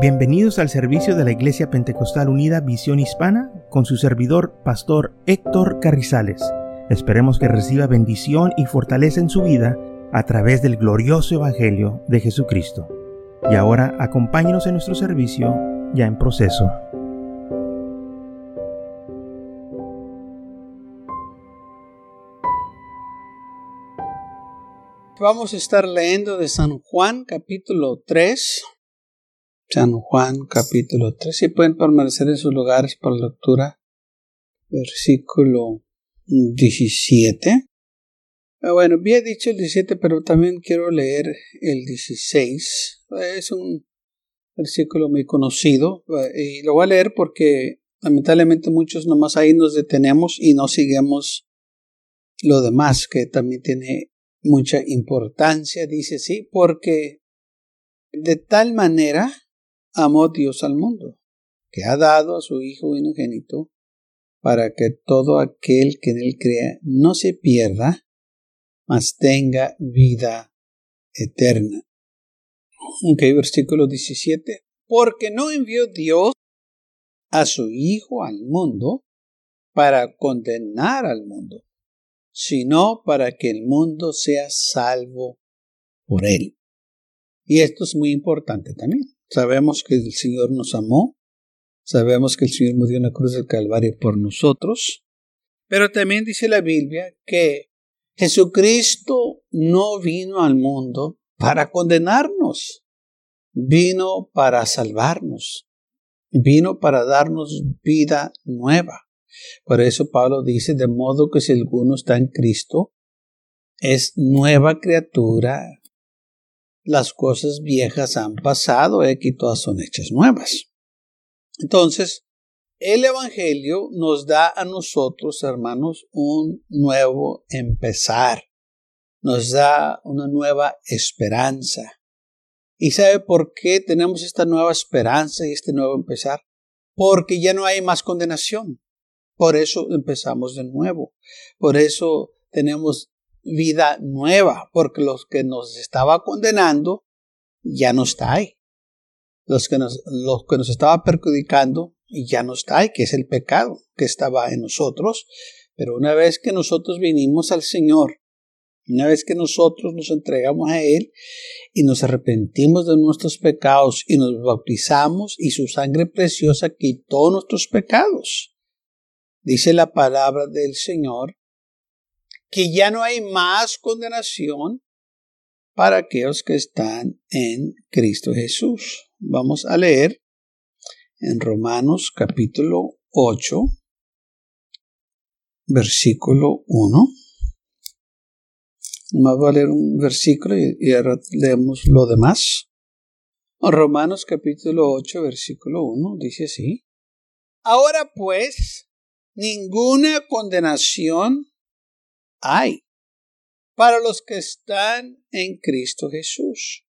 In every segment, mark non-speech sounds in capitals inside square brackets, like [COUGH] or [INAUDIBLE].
Bienvenidos al servicio de la Iglesia Pentecostal Unida Visión Hispana con su servidor, Pastor Héctor Carrizales. Esperemos que reciba bendición y fortaleza en su vida a través del glorioso Evangelio de Jesucristo. Y ahora acompáñenos en nuestro servicio ya en proceso. Vamos a estar leyendo de San Juan capítulo 3 San Juan capítulo 3. Si pueden permanecer en sus lugares para la lectura. Versículo 17. Ah, bueno, había dicho el 17, pero también quiero leer el 16. Es un versículo muy conocido y lo voy a leer porque lamentablemente muchos nomás ahí nos detenemos y no seguimos lo demás que también tiene mucha importancia. Dice sí, porque de tal manera amó Dios al mundo, que ha dado a su Hijo unigénito, para que todo aquel que en él crea no se pierda, mas tenga vida eterna. Ok, versículo 17. Porque no envió Dios a su Hijo al mundo para condenar al mundo, sino para que el mundo sea salvo por él. Y esto es muy importante también. Sabemos que el Señor nos amó, sabemos que el Señor murió en la cruz del Calvario por nosotros, pero también dice la Biblia que Jesucristo no vino al mundo para condenarnos, vino para salvarnos, vino para darnos vida nueva. Por eso Pablo dice, de modo que si alguno está en Cristo, es nueva criatura, las cosas viejas han pasado, aquí todas son hechas nuevas. Entonces, el Evangelio nos da a nosotros, hermanos, un nuevo empezar, nos da una nueva esperanza. ¿Y sabe por qué tenemos esta nueva esperanza y este nuevo empezar? Porque ya no hay más condenación. Por eso empezamos de nuevo. Por eso tenemos vida nueva, porque los que nos estaba condenando ya no está ahí. Los que nos, los que nos estaba perjudicando ya no está ahí, que es el pecado que estaba en nosotros. Pero una vez que nosotros vinimos al Señor, una vez que nosotros nos entregamos a Él y nos arrepentimos de nuestros pecados y nos bautizamos y su sangre preciosa quitó nuestros pecados. Dice la palabra del Señor que ya no hay más condenación para aquellos que están en Cristo Jesús. Vamos a leer en Romanos capítulo 8, versículo 1. Más va a leer un versículo y, ahora leemos lo demás. Romanos capítulo 8, versículo 1 dice así. Ahora pues, ninguna condenación hay para los que están en Cristo Jesús.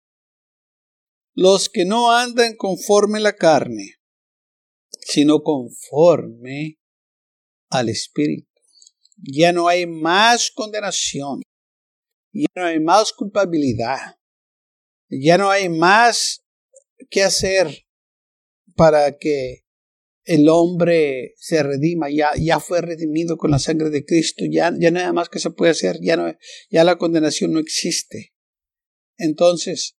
Los que no andan conforme la carne, sino conforme al Espíritu. Ya no hay más condenación, ya no hay más culpabilidad, ya no hay más que hacer para que el hombre se redima, ya, ya fue redimido con la sangre de Cristo, ya, ya nada más que se puede hacer, ya, no, ya la condenación no existe. Entonces,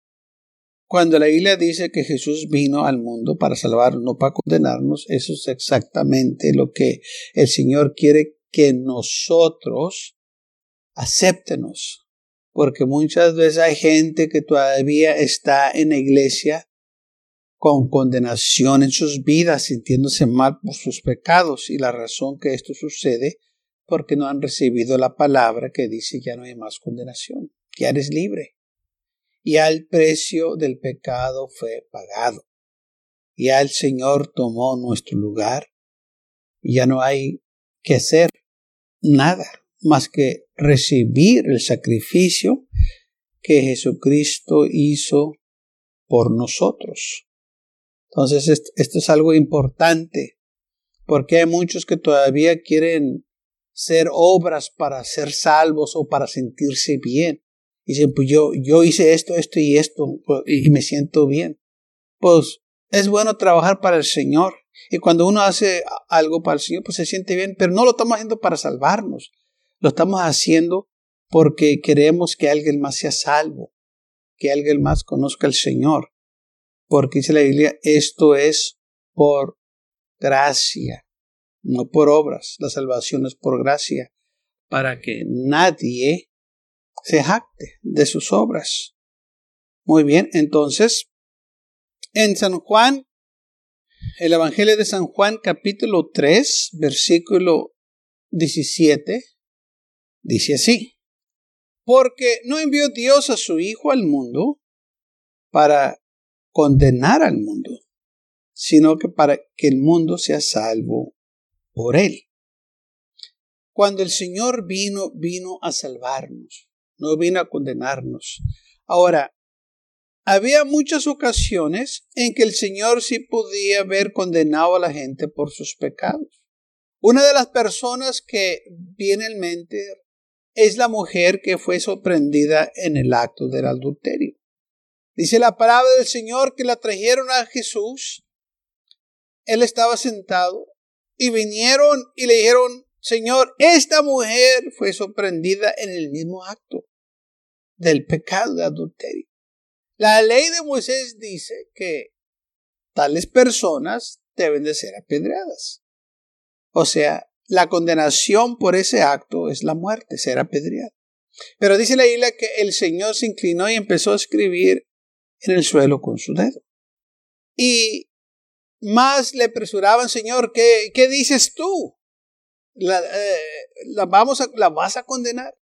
cuando la Biblia dice que Jesús vino al mundo para salvarnos, no para condenarnos, eso es exactamente lo que el Señor quiere que nosotros acéptenos. Porque muchas veces hay gente que todavía está en la iglesia con condenación en sus vidas, sintiéndose mal por sus pecados. Y la razón que esto sucede, porque no han recibido la palabra que dice ya no hay más condenación, ya eres libre. Ya el precio del pecado fue pagado. Ya el Señor tomó nuestro lugar. Ya no hay que hacer nada más que recibir el sacrificio que Jesucristo hizo por nosotros. Entonces, esto es algo importante, porque hay muchos que todavía quieren ser obras para ser salvos o para sentirse bien. Dicen, pues yo, yo hice esto, esto y esto, pues, y me siento bien. Pues Es bueno trabajar para el Señor. Y cuando uno hace algo para el Señor, pues se siente bien, pero no lo estamos haciendo para salvarnos. Lo estamos haciendo porque queremos que alguien más sea salvo, que alguien más conozca al Señor. Porque dice la Biblia, esto es por gracia, no por obras. La salvación es por gracia, para que nadie se jacte de sus obras. Muy bien, entonces, en San Juan, el Evangelio de San Juan capítulo 3, versículo 17, dice así, porque no envió Dios a su Hijo al mundo para condenar al mundo, sino que para que el mundo sea salvo por él. Cuando el Señor vino, vino a salvarnos, no vino a condenarnos. Ahora, había muchas ocasiones en que el Señor sí podía haber condenado a la gente por sus pecados. Una de las personas que viene en mente es la mujer que fue sorprendida en el acto del adulterio. Dice la palabra del Señor que la trajeron a Jesús. Él estaba sentado y vinieron y le dijeron, Señor, esta mujer fue sorprendida en el mismo acto del pecado de adulterio. La ley de Moisés dice que tales personas deben de ser apedreadas. O sea, la condenación por ese acto es la muerte, ser apedreado. Pero dice la Biblia que el Señor se inclinó y empezó a escribir en el suelo con su dedo. Y más le apresuraban, Señor, ¿qué, qué dices tú? La, eh, la, vamos a, ¿La vas a condenar?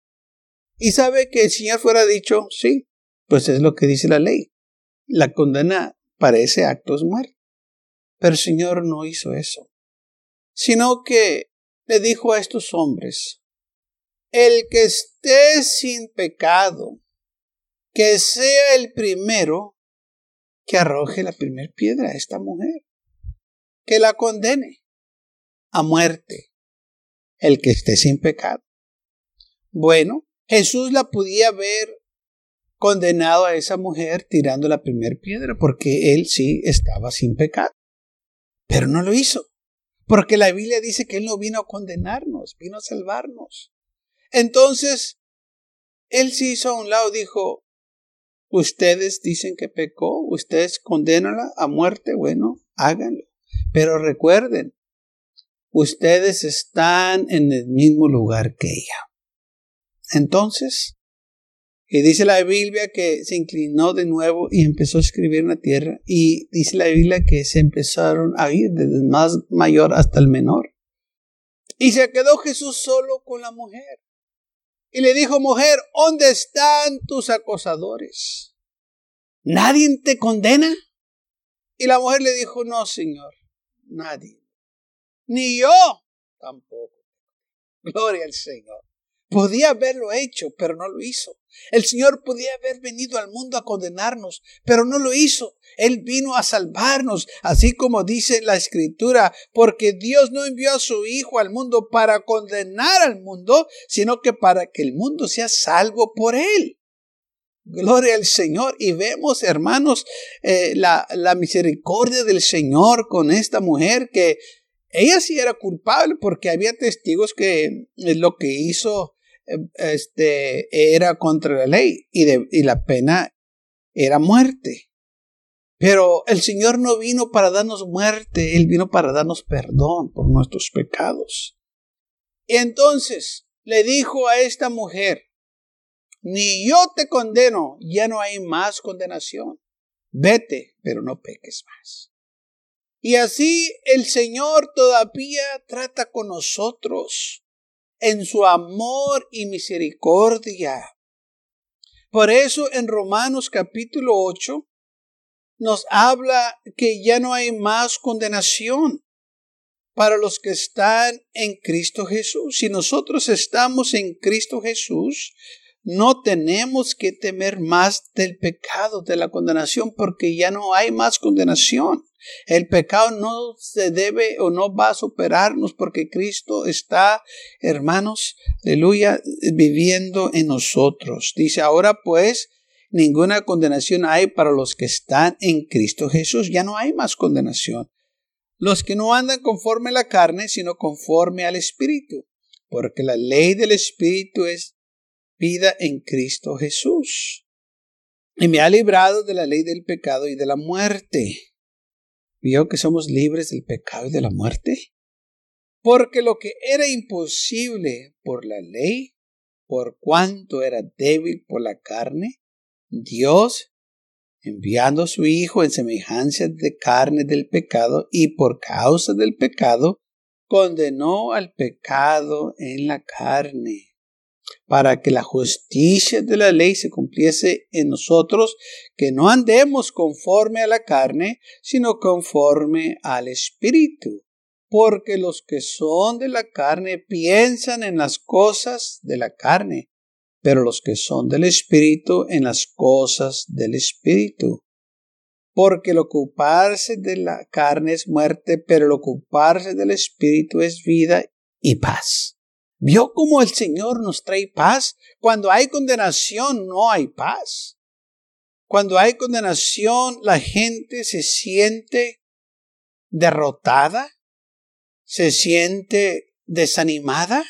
Y sabe que el Señor fuera dicho, sí, pues es lo que dice la ley. La condena para ese acto es muerte. Pero el Señor no hizo eso, sino que le dijo a estos hombres, el que esté sin pecado, que sea el primero que arroje la primera piedra a esta mujer, que la condene a muerte, el que esté sin pecado. Bueno, Jesús la podía ver condenado a esa mujer tirando la primera piedra, porque él sí estaba sin pecado. Pero no lo hizo, porque la Biblia dice que él no vino a condenarnos, vino a salvarnos. Entonces, él se hizo a un lado, dijo, ustedes dicen que pecó, ustedes condenanla a muerte, bueno, háganlo. Pero recuerden, ustedes están en el mismo lugar que ella. Entonces, y dice la Biblia que se inclinó de nuevo y empezó a escribir en la tierra. Y dice la Biblia que se empezaron a ir desde el más mayor hasta el menor. Y se quedó Jesús solo con la mujer. Y le dijo, mujer, ¿dónde están tus acosadores? ¿Nadie te condena? Y la mujer le dijo, no, Señor, nadie. Ni yo tampoco. Gloria al Señor. Podía haberlo hecho, pero no lo hizo. El Señor podía haber venido al mundo a condenarnos, pero no lo hizo. Él vino a salvarnos, así como dice la Escritura, porque Dios no envió a su Hijo al mundo para condenar al mundo, sino que para que el mundo sea salvo por Él. Gloria al Señor. Y vemos, hermanos, eh, la, la misericordia del Señor con esta mujer que ella sí era culpable porque había testigos que lo que hizo este, era contra la ley y, de, y la pena era muerte. Pero el Señor no vino para darnos muerte, Él vino para darnos perdón por nuestros pecados. Y entonces le dijo a esta mujer, ni yo te condeno, ya no hay más condenación. Vete, pero no peques más. Y así el Señor todavía trata con nosotros en su amor y misericordia. Por eso en Romanos capítulo 8 nos habla que ya no hay más condenación para los que están en Cristo Jesús. Si nosotros estamos en Cristo Jesús, no tenemos que temer más del pecado, de la condenación, porque ya no hay más condenación. El pecado no se debe o no va a superarnos porque Cristo está, hermanos, aleluya, viviendo en nosotros. Dice, ahora pues, ninguna condenación hay para los que están en Cristo Jesús. Ya no hay más condenación. Los que no andan conforme a la carne, sino conforme al Espíritu, porque la ley del Espíritu es vida en Cristo Jesús. Y me ha librado de la ley del pecado y de la muerte. ¿Vio que somos libres del pecado y de la muerte? Porque lo que era imposible por la ley, por cuanto era débil por la carne, Dios, enviando a su Hijo en semejanza de carne del pecado y por causa del pecado, condenó al pecado en la carne, para que la justicia de la ley se cumpliese en nosotros, que no andemos conforme a la carne, sino conforme al Espíritu porque los que son de la carne piensan en las cosas de la carne, pero los que son del Espíritu en las cosas del Espíritu. Porque el ocuparse de la carne es muerte, pero el ocuparse del Espíritu es vida y paz. ¿Vio cómo el Señor nos trae paz? Cuando hay condenación no hay paz. Cuando hay condenación la gente se siente derrotada, se siente desanimada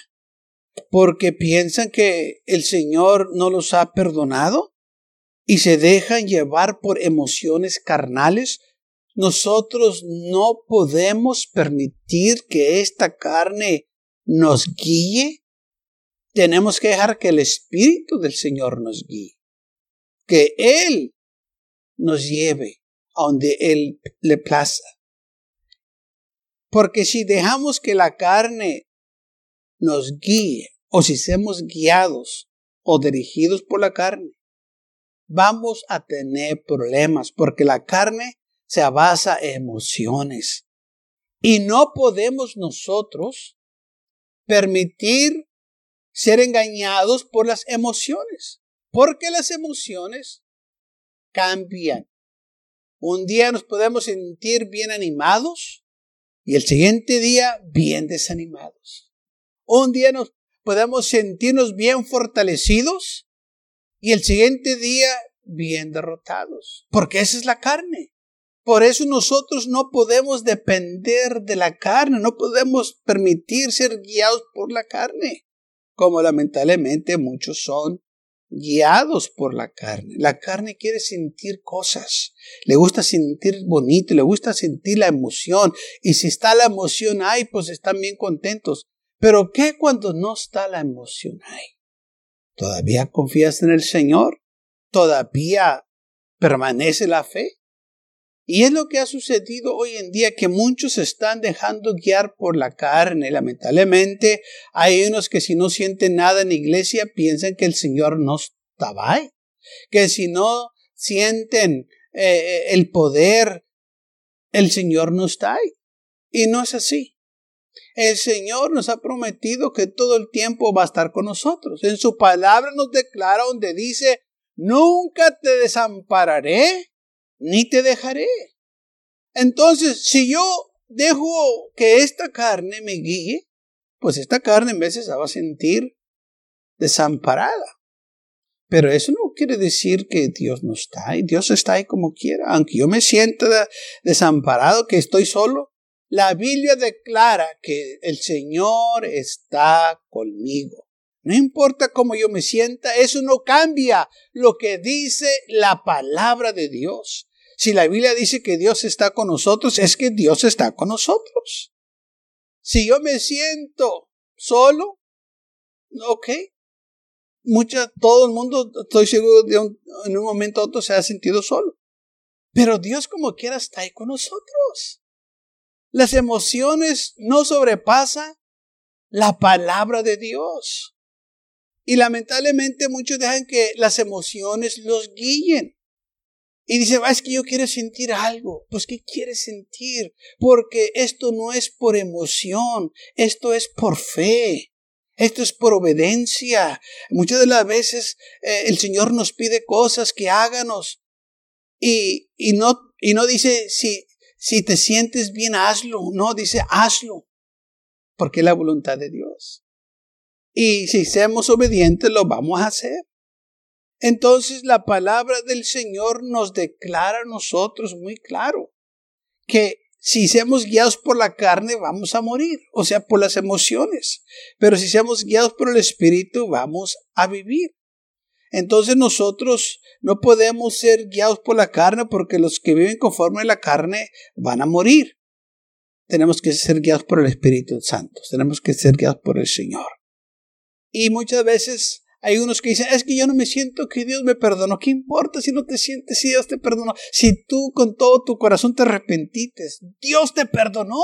porque piensan que el Señor no los ha perdonado y se dejan llevar por emociones carnales, nosotros no podemos permitir que esta carne nos guíe. Tenemos que dejar que el Espíritu del Señor nos guíe, que Él nos lleve a donde Él le plaza. Porque si dejamos que la carne nos guíe, o si somos guiados o dirigidos por la carne, vamos a tener problemas, porque la carne se basa en emociones. Y no podemos nosotros permitir ser engañados por las emociones, porque las emociones cambian. Un día nos podemos sentir bien animados y el siguiente día bien desanimados. Un día nos podemos sentirnos bien fortalecidos y el siguiente día bien derrotados, porque esa es la carne. Por eso nosotros no podemos depender de la carne, no podemos permitir ser guiados por la carne, como lamentablemente muchos son guiados por la carne. La carne quiere sentir cosas, le gusta sentir bonito, le gusta sentir la emoción. Y si está la emoción ahí, pues están bien contentos. Pero ¿qué cuando no está la emoción ahí? ¿Todavía confías en el Señor? ¿Todavía permanece la fe? Y es lo que ha sucedido hoy en día, que muchos se están dejando guiar por la carne. Lamentablemente, hay unos que si no sienten nada en la iglesia, piensan que el Señor no estaba ahí. Que si no sienten eh, eh, el poder, el Señor no está ahí. Y no es así. El Señor nos ha prometido que todo el tiempo va a estar con nosotros. En su palabra nos declara donde dice, nunca te desampararé ni te dejaré. Entonces, si yo dejo que esta carne me guíe, pues esta carne en veces se va a sentir desamparada. Pero eso no quiere decir que Dios no está ahí. Dios está ahí como quiera. Aunque yo me sienta desamparado, que estoy solo, la Biblia declara que el Señor está conmigo. No importa cómo yo me sienta, eso no cambia lo que dice la palabra de Dios. Si la Biblia dice que Dios está con nosotros, es que Dios está con nosotros. Si yo me siento solo, ok. Mucha, todo el mundo, estoy seguro, de en un momento u otro se ha sentido solo. Pero Dios como quiera está ahí con nosotros. Las emociones no sobrepasan la palabra de Dios. Y lamentablemente muchos dejan que las emociones los guíen. Y dice, ah, es que yo quiero sentir algo. Pues, ¿qué quieres sentir? Porque esto no es por emoción, esto es por fe. Esto es por obediencia. Muchas de las veces eh, el Señor nos pide cosas que háganos. Y, y, no, y no dice, si, si te sientes bien, hazlo. No, dice, hazlo. Porque es la voluntad de Dios. Y si seamos obedientes, lo vamos a hacer. Entonces la palabra del Señor nos declara a nosotros muy claro que si seamos guiados por la carne vamos a morir, o sea, por las emociones, pero si seamos guiados por el Espíritu vamos a vivir. Entonces nosotros no podemos ser guiados por la carne porque los que viven conforme a la carne van a morir. Tenemos que ser guiados por el Espíritu Santo, tenemos que ser guiados por el Señor. Y muchas veces hay unos que dicen, es que yo no me siento que Dios me perdonó. ¿Qué importa si no te sientes si Dios te perdonó? Si tú con todo tu corazón te arrepentites, Dios te perdonó.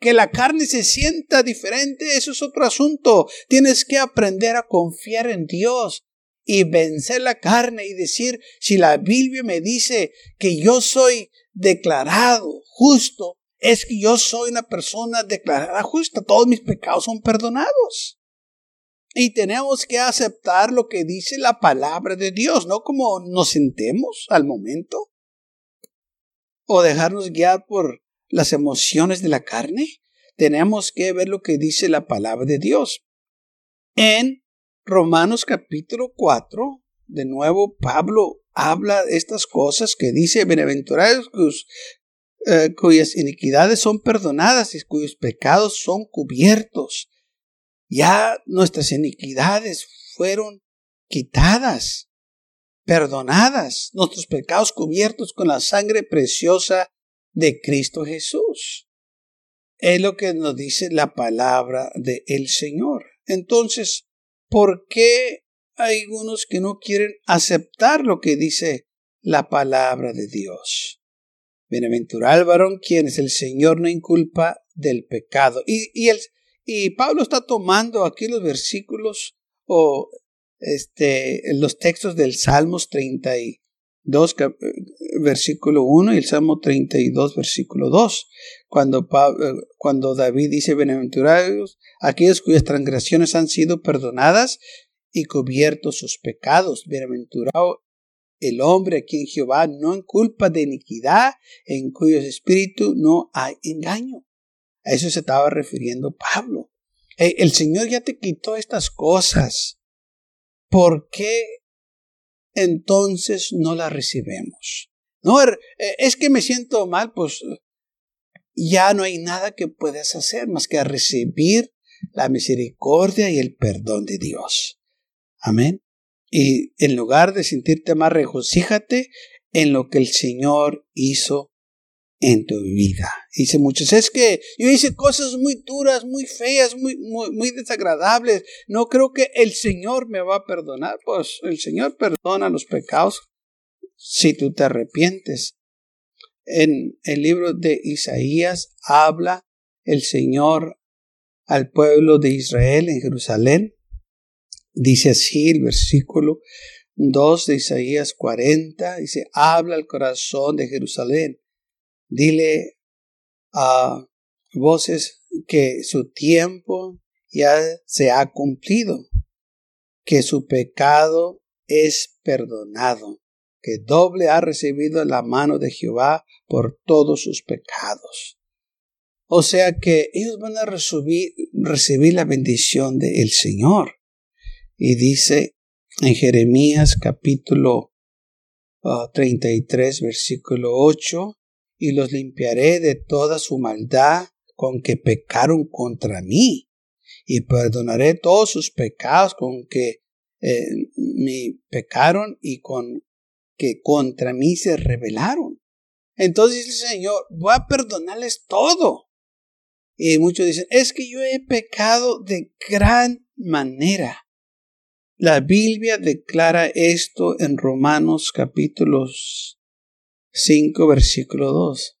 Que la carne se sienta diferente, eso es otro asunto. Tienes que aprender a confiar en Dios y vencer la carne y decir, si la Biblia me dice que yo soy declarado justo, es que yo soy una persona declarada justa, todos mis pecados son perdonados. Y tenemos que aceptar lo que dice la palabra de Dios, no como nos sentemos al momento. O dejarnos guiar por las emociones de la carne. Tenemos que ver lo que dice la palabra de Dios. En Romanos capítulo 4, de nuevo Pablo habla de estas cosas que dice, bienaventurados eh, cuyas iniquidades son perdonadas y cuyos pecados son cubiertos. Ya nuestras iniquidades fueron quitadas, perdonadas, nuestros pecados cubiertos con la sangre preciosa de Cristo Jesús. Es lo que nos dice la palabra del el Señor. Entonces, ¿por qué hay algunos que no quieren aceptar lo que dice la palabra de Dios? Bienaventurado el varón quien es el Señor no inculpa del pecado. Y, y el, y Pablo está tomando aquí los versículos o este, los textos del Salmos 32, versículo 1 y el Salmo 32, versículo 2, cuando, cuando David dice, bienaventurados aquellos cuyas transgresiones han sido perdonadas y cubiertos sus pecados, bienaventurado el hombre a quien Jehová no en culpa de iniquidad, en cuyos espíritu no hay engaño. A eso se estaba refiriendo Pablo. El Señor ya te quitó estas cosas. ¿Por qué entonces no las recibemos? No, er, eh, es que me siento mal, pues ya no hay nada que puedas hacer más que recibir la misericordia y el perdón de Dios. Amén. Y en lugar de sentirte más, regocíjate en lo que el Señor hizo en tu vida. Dice muchos, es que yo hice cosas muy duras, muy feas, muy, muy, desagradables. No creo que el Señor me va a perdonar. Pues el Señor perdona los pecados si tú te arrepientes. En el libro de Isaías habla el Señor al pueblo de Israel en Jerusalén. Dice así el versículo 2 de Isaías 40. Dice, habla el corazón de Jerusalén Dile a voces que su tiempo ya se ha cumplido, que su pecado es perdonado, que doble ha recibido la mano de Jehová por todos sus pecados. O sea que ellos van a recibir, la bendición del Señor. Y dice en Jeremías capítulo 33, ah, versículo 8, y los limpiaré de toda su maldad con que pecaron contra mí, y perdonaré todos sus pecados con que eh, me pecaron y con que contra mí se rebelaron. Entonces el Señor, voy a perdonarles todo. Y muchos dicen, es que yo he pecado de gran manera. La Biblia declara esto en Romanos capítulos 5, versículo 2.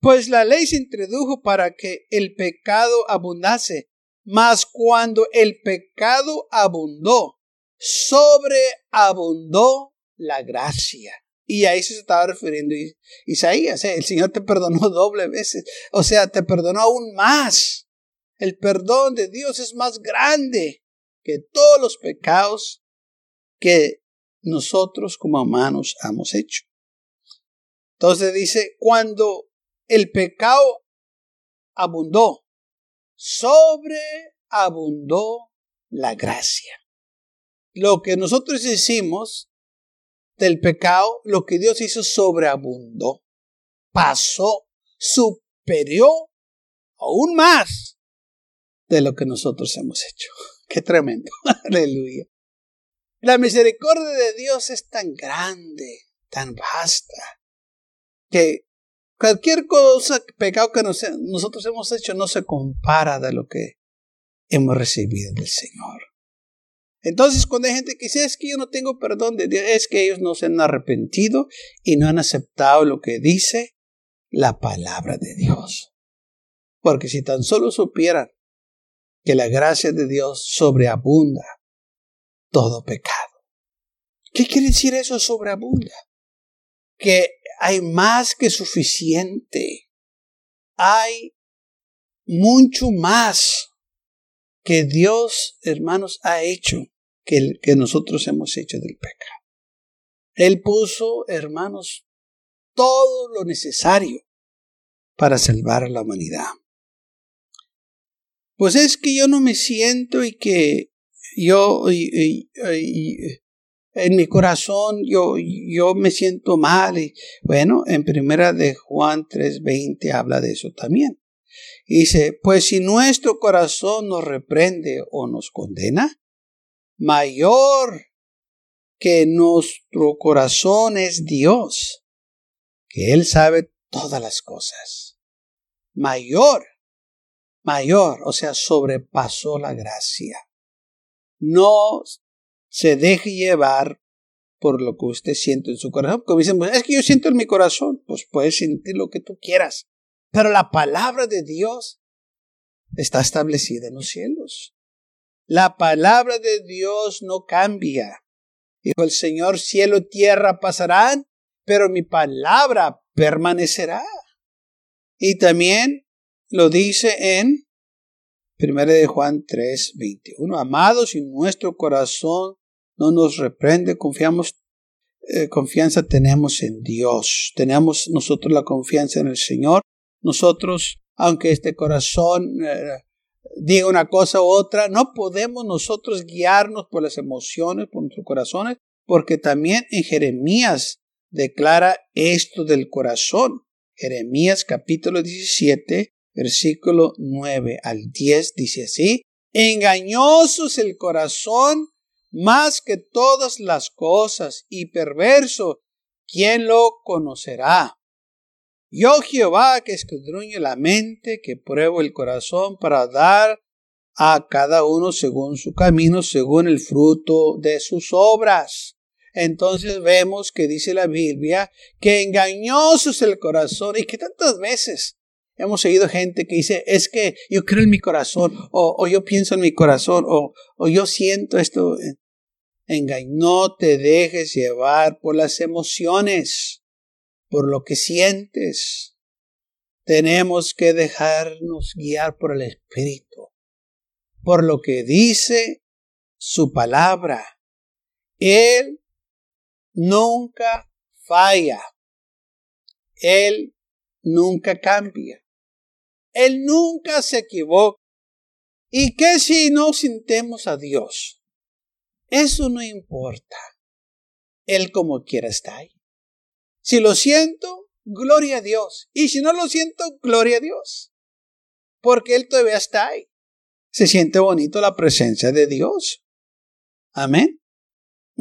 Pues la ley se introdujo para que el pecado abundase, mas cuando el pecado abundó, sobreabundó la gracia. Y a eso se estaba refiriendo Isaías. ¿eh? El Señor te perdonó [LAUGHS] doble veces. O sea, te perdonó aún más. El perdón de Dios es más grande que todos los pecados que nosotros como humanos hemos hecho. Entonces dice, cuando el pecado abundó, sobreabundó la gracia. lo que nosotros hicimos del pecado, lo que Dios hizo sobreabundó, pasó, superior aún más de lo que nosotros hemos hecho. [LAUGHS] Qué tremendo. [LAUGHS] Aleluya. La misericordia de Dios es tan grande, tan vasta, que cualquier cosa, pecado que nosotros hemos hecho no se compara de lo que hemos recibido del Señor. Entonces, cuando hay gente que dice, es que yo no tengo perdón de Dios, es que ellos no se han arrepentido y no han aceptado lo que dice la palabra de Dios. Porque si tan solo supieran que la gracia de Dios sobreabunda todo pecado. ¿Qué quiere decir eso sobreabunda? Que hay más que suficiente. Hay mucho más que Dios, hermanos, ha hecho que, que nosotros hemos hecho del pecado. Él puso, hermanos, todo lo necesario para salvar a la humanidad. Pues es que yo no me siento y que yo en mi corazón yo, yo me siento mal. Y, bueno, en primera de Juan 3:20 habla de eso también. dice, pues si nuestro corazón nos reprende o nos condena, mayor que nuestro corazón es Dios, que Él sabe todas las cosas. Mayor, mayor, o sea, sobrepasó la gracia. No se deje llevar por lo que usted siente en su corazón. Como dicen, pues, es que yo siento en mi corazón, pues puedes sentir lo que tú quieras. Pero la palabra de Dios está establecida en los cielos. La palabra de Dios no cambia. Dijo el Señor, cielo y tierra pasarán, pero mi palabra permanecerá. Y también lo dice en 1 de Juan 3, 21. Amados, si nuestro corazón no nos reprende, confiamos, eh, confianza tenemos en Dios. Tenemos nosotros la confianza en el Señor. Nosotros, aunque este corazón eh, diga una cosa u otra, no podemos nosotros guiarnos por las emociones, por nuestros corazones, porque también en Jeremías declara esto del corazón. Jeremías capítulo 17, versículo 9 al 10 dice así, engañoso es el corazón más que todas las cosas y perverso, ¿quién lo conocerá? Yo Jehová que escudriño la mente, que pruebo el corazón para dar a cada uno según su camino, según el fruto de sus obras. Entonces vemos que dice la Biblia que engañoso es el corazón y que tantas veces hemos seguido gente que dice, es que yo creo en mi corazón o, yo pienso en mi corazón o, o yo siento esto. No te dejes llevar por las emociones, por lo que sientes. Tenemos que dejarnos guiar por el Espíritu, por lo que dice su palabra. Él nunca falla. Él nunca cambia. Él nunca se equivoca. ¿Y qué si no sintemos a Dios? Eso no importa. Él como quiera está ahí. Si lo siento, gloria a Dios. Y si no lo siento, gloria a Dios. Porque Él todavía está ahí. Se siente bonito la presencia de Dios. Amén.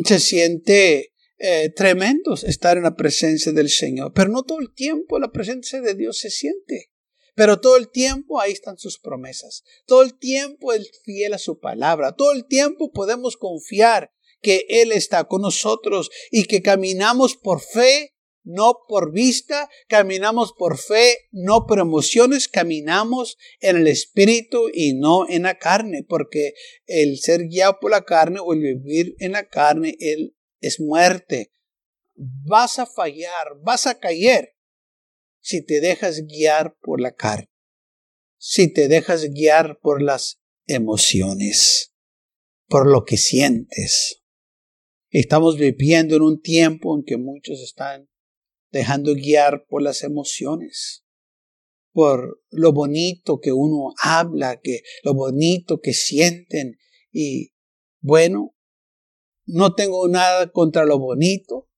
Se siente eh, tremendo estar en la presencia del Señor. Pero no todo el tiempo la presencia de Dios se siente. Pero todo el tiempo ahí están sus promesas. Todo el tiempo Él fiel a su palabra. Todo el tiempo podemos confiar que Él está con nosotros y que caminamos por fe, no por vista, caminamos por fe, no por emociones, caminamos en el espíritu y no en la carne, porque el ser guiado por la carne o el vivir en la carne, Él es muerte. Vas a fallar, vas a caer, si te dejas guiar por la carne, si te dejas guiar por las emociones, por lo que sientes. Estamos viviendo en un tiempo en que muchos están dejando guiar por las emociones, por lo bonito que uno habla, que lo bonito que sienten y bueno, no tengo nada contra lo bonito.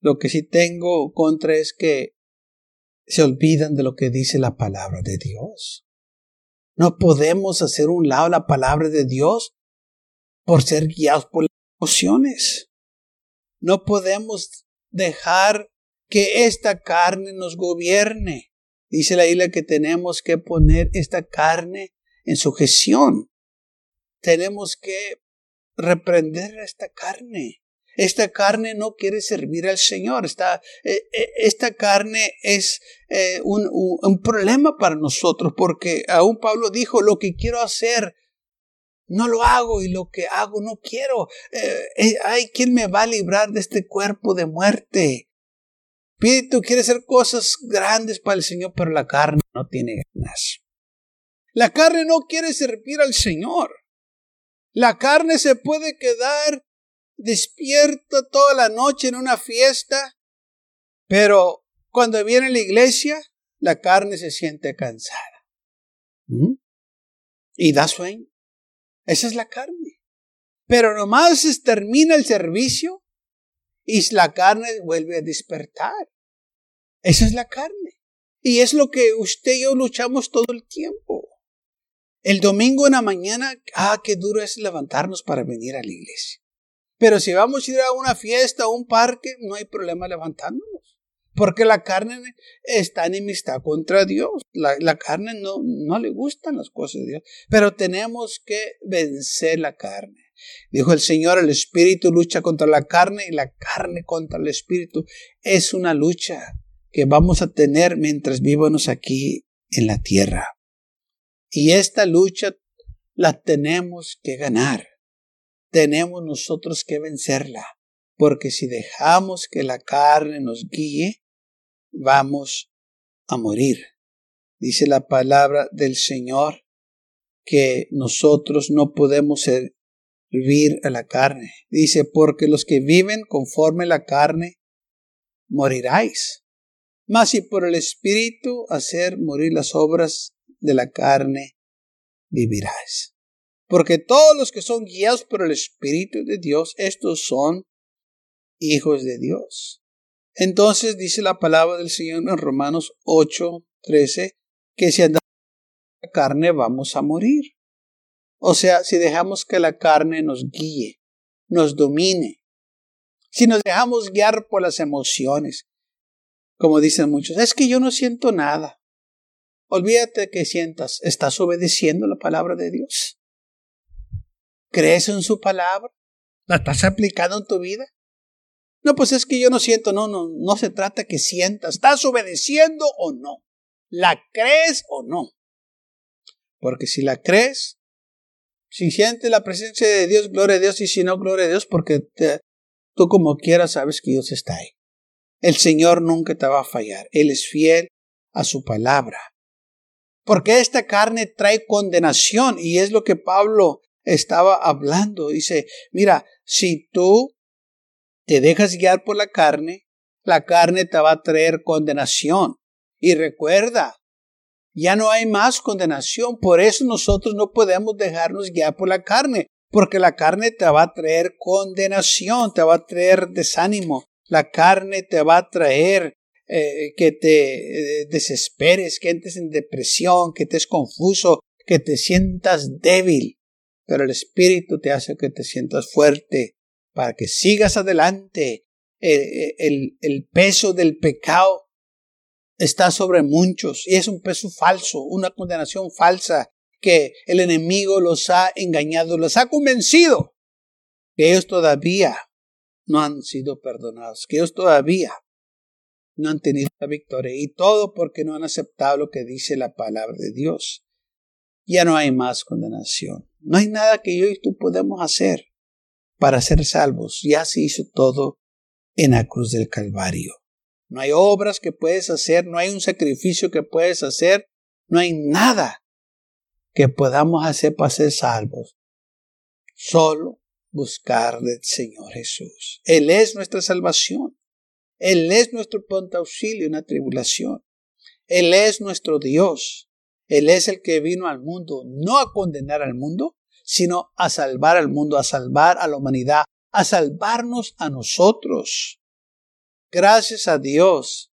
Lo que sí tengo contra es que se olvidan de lo que dice la palabra de Dios. No podemos hacer un lado la palabra de Dios por ser guiados por las emociones. No podemos dejar que esta carne nos gobierne. Dice la isla que tenemos que poner esta carne en sujeción. Tenemos que reprender a esta carne. Esta carne no quiere servir al Señor. Esta, eh, eh, esta carne es eh, un, un, problema para nosotros porque aún Pablo dijo, lo que quiero hacer, no lo hago y lo que hago no quiero. hay quien me va a librar de este cuerpo de muerte. Espíritu quiere hacer cosas grandes para el Señor, pero la carne no tiene ganas. La carne no quiere servir al Señor. La carne se puede quedar despierta toda la noche en una fiesta, pero cuando viene a la iglesia, la carne se siente cansada. ¿Mm? Y da sueño. Esa es la carne. Pero nomás termina el servicio y la carne vuelve a despertar. Esa es la carne. Y es lo que usted y yo luchamos todo el tiempo. El domingo en la mañana, ah, qué duro es levantarnos para venir a la iglesia. Pero si vamos a ir a una fiesta o un parque, no hay problema levantándonos. Porque la carne está enemistad contra Dios. La, la, carne no, no le gustan las cosas de Dios. Pero tenemos que vencer la carne. Dijo el Señor, el Espíritu lucha contra la carne y la carne contra el Espíritu. Es una lucha que vamos a tener mientras vivamos aquí en la tierra. Y esta lucha la tenemos que ganar. Tenemos nosotros que vencerla. Porque si dejamos que la carne nos guíe, vamos a morir. Dice la palabra del Señor que nosotros no podemos servir a la carne. Dice, porque los que viven conforme la carne, moriráis. Mas si por el Espíritu hacer morir las obras de la carne vivirás. Porque todos los que son guiados por el Espíritu de Dios, estos son hijos de Dios. Entonces dice la palabra del Señor en Romanos 8, 13, que si andamos la carne vamos a morir. O sea, si dejamos que la carne nos guíe, nos domine, si nos dejamos guiar por las emociones, como dicen muchos, es que yo no siento nada. Olvídate que sientas, ¿estás obedeciendo la palabra de Dios? ¿Crees en su palabra? ¿La estás aplicando en tu vida? No, pues es que yo no siento, no, no, no se trata que sientas, ¿estás obedeciendo o no? ¿La crees o no? Porque si la crees, si sientes la presencia de Dios, gloria a Dios, y si no, gloria a Dios, porque tú como quieras sabes que Dios está ahí. El Señor nunca te va a fallar. Él es fiel a su palabra. Porque esta carne trae condenación y es lo que Pablo estaba hablando. Dice, mira, si tú te dejas guiar por la carne, la carne te va a traer condenación. Y recuerda, ya no hay más condenación. Por eso nosotros no podemos dejarnos guiar por la carne, porque la carne te va a traer condenación, te va a traer desánimo, la carne te va a traer eh, que te eh, desesperes, que entres en depresión, que estés confuso, que te sientas débil. Pero el Espíritu te hace que te sientas fuerte para que sigas adelante. El, el peso del pecado está sobre muchos y es un peso falso, una condenación falsa que el enemigo los ha engañado, los ha convencido que ellos todavía no han sido perdonados, que ellos todavía no han tenido la victoria. Y todo porque no han aceptado lo que dice la palabra de Dios. Ya no hay más condenación. No hay nada que yo y tú podemos hacer para ser salvos. Ya se hizo todo en la cruz del Calvario. No hay obras que puedes hacer, no hay un sacrificio que puedes hacer, no hay nada que podamos hacer para ser salvos. Solo buscar del Señor Jesús. Él es nuestra salvación. Él es nuestro pronto auxilio en la tribulación. Él es nuestro Dios. Él es el que vino al mundo no a condenar al mundo, sino a salvar al mundo, a salvar a la humanidad, a salvarnos a nosotros. Gracias a Dios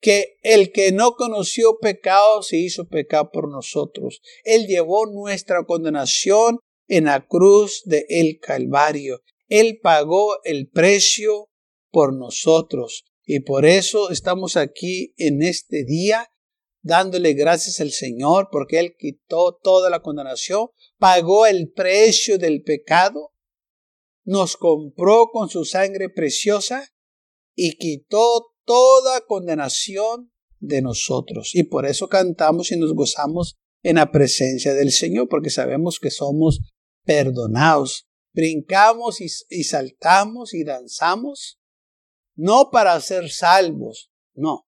que el que no conoció pecado se hizo pecado por nosotros. Él llevó nuestra condenación en la cruz de el Calvario. Él pagó el precio por nosotros. Y por eso estamos aquí en este día dándole gracias al Señor porque Él quitó toda la condenación, pagó el precio del pecado, nos compró con su sangre preciosa y quitó toda condenación de nosotros. Y por eso cantamos y nos gozamos en la presencia del Señor, porque sabemos que somos perdonados. Brincamos y, saltamos y danzamos, no para ser salvos, no.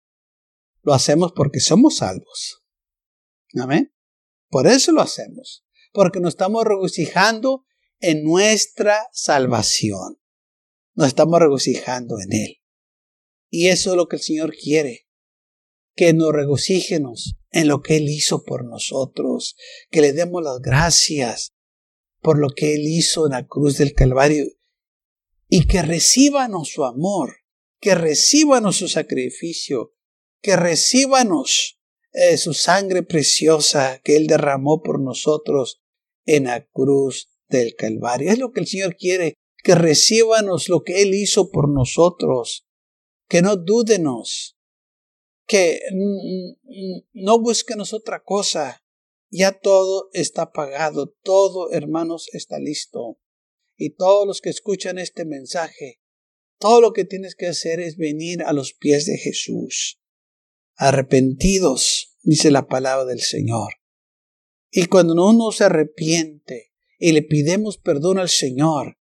Lo hacemos porque somos salvos. Amén. Por eso lo hacemos, porque nos estamos regocijando en nuestra salvación. Nos estamos regocijando en Él. Y eso es lo que el Señor quiere. Que nos regocíjenos en lo que Él hizo por nosotros. Que le demos las gracias por lo que Él hizo en la cruz del Calvario. Y que recíbanos su amor. Que recíbanos su sacrificio. Que recíbanos eh, su sangre preciosa que Él derramó por nosotros en la cruz del Calvario. Es lo que el Señor quiere. Que recíbanos lo que Él hizo por nosotros que no dúdenos, que no búsquenos otra cosa. Ya todo está pagado, todo, hermanos, está listo. Y todos los que escuchan este mensaje, todo lo que tienes que hacer es venir a los pies de Jesús, arrepentidos, dice la palabra del Señor. Y cuando uno se arrepiente y le pidemos perdón al Señor,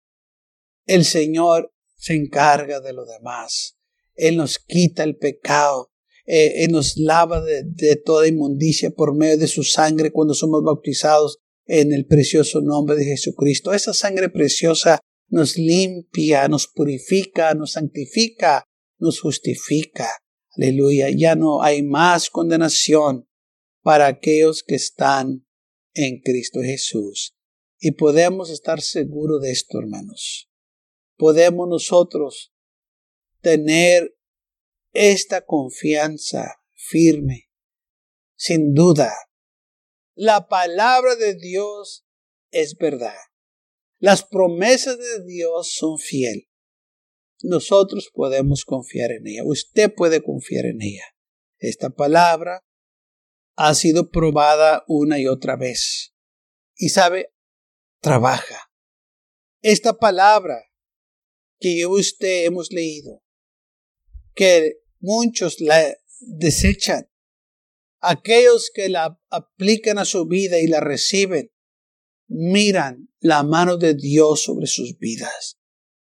el Señor se encarga de lo demás. Él nos quita el pecado. Eh, Él nos lava de, de toda inmundicia por medio de su sangre cuando somos bautizados en el precioso nombre de Jesucristo. Esa sangre preciosa nos limpia, nos purifica, nos santifica, nos justifica. Aleluya. Ya no hay más condenación para aquellos que están en Cristo Jesús. Y podemos estar seguros de esto, hermanos. Podemos nosotros tener esta confianza firme. Sin duda, la palabra de Dios es verdad. Las promesas de Dios son fiel. Nosotros podemos confiar en ella. Usted puede confiar en ella. Esta palabra ha sido probada una y otra vez. Y sabe, trabaja. Esta palabra que yo y usted hemos leído que muchos la desechan. Aquellos que la aplican a su vida y la reciben, miran la mano de Dios sobre sus vidas.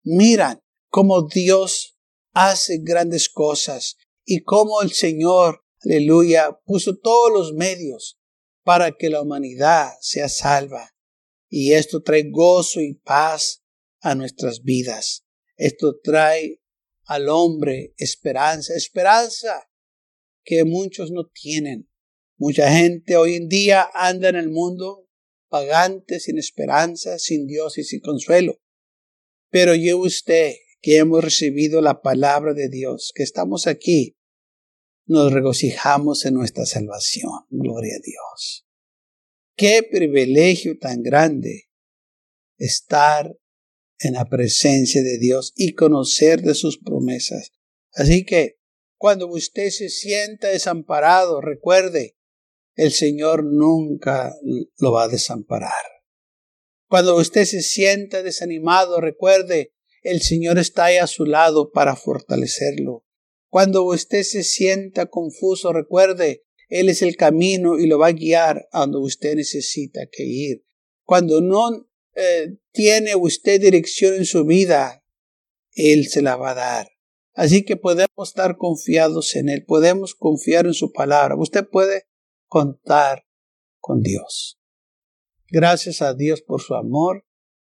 Miran cómo Dios hace grandes cosas y cómo el Señor, aleluya, puso todos los medios para que la humanidad sea salva. Y esto trae gozo y paz a nuestras vidas. Esto trae al hombre esperanza, esperanza que muchos no tienen. Mucha gente hoy en día anda en el mundo pagante, sin esperanza, sin Dios y sin consuelo. Pero yo usted, que hemos recibido la palabra de Dios, que estamos aquí, nos regocijamos en nuestra salvación. Gloria a Dios. Qué privilegio tan grande estar en la presencia de Dios y conocer de sus promesas. Así que cuando usted se sienta desamparado, recuerde, el Señor nunca lo va a desamparar. Cuando usted se sienta desanimado, recuerde, el Señor está ahí a su lado para fortalecerlo. Cuando usted se sienta confuso, recuerde, Él es el camino y lo va a guiar a donde usted necesita que ir. Cuando no eh, tiene usted dirección en su vida, Él se la va a dar. Así que podemos estar confiados en Él, podemos confiar en su palabra. Usted puede contar con Dios. Gracias a Dios por su amor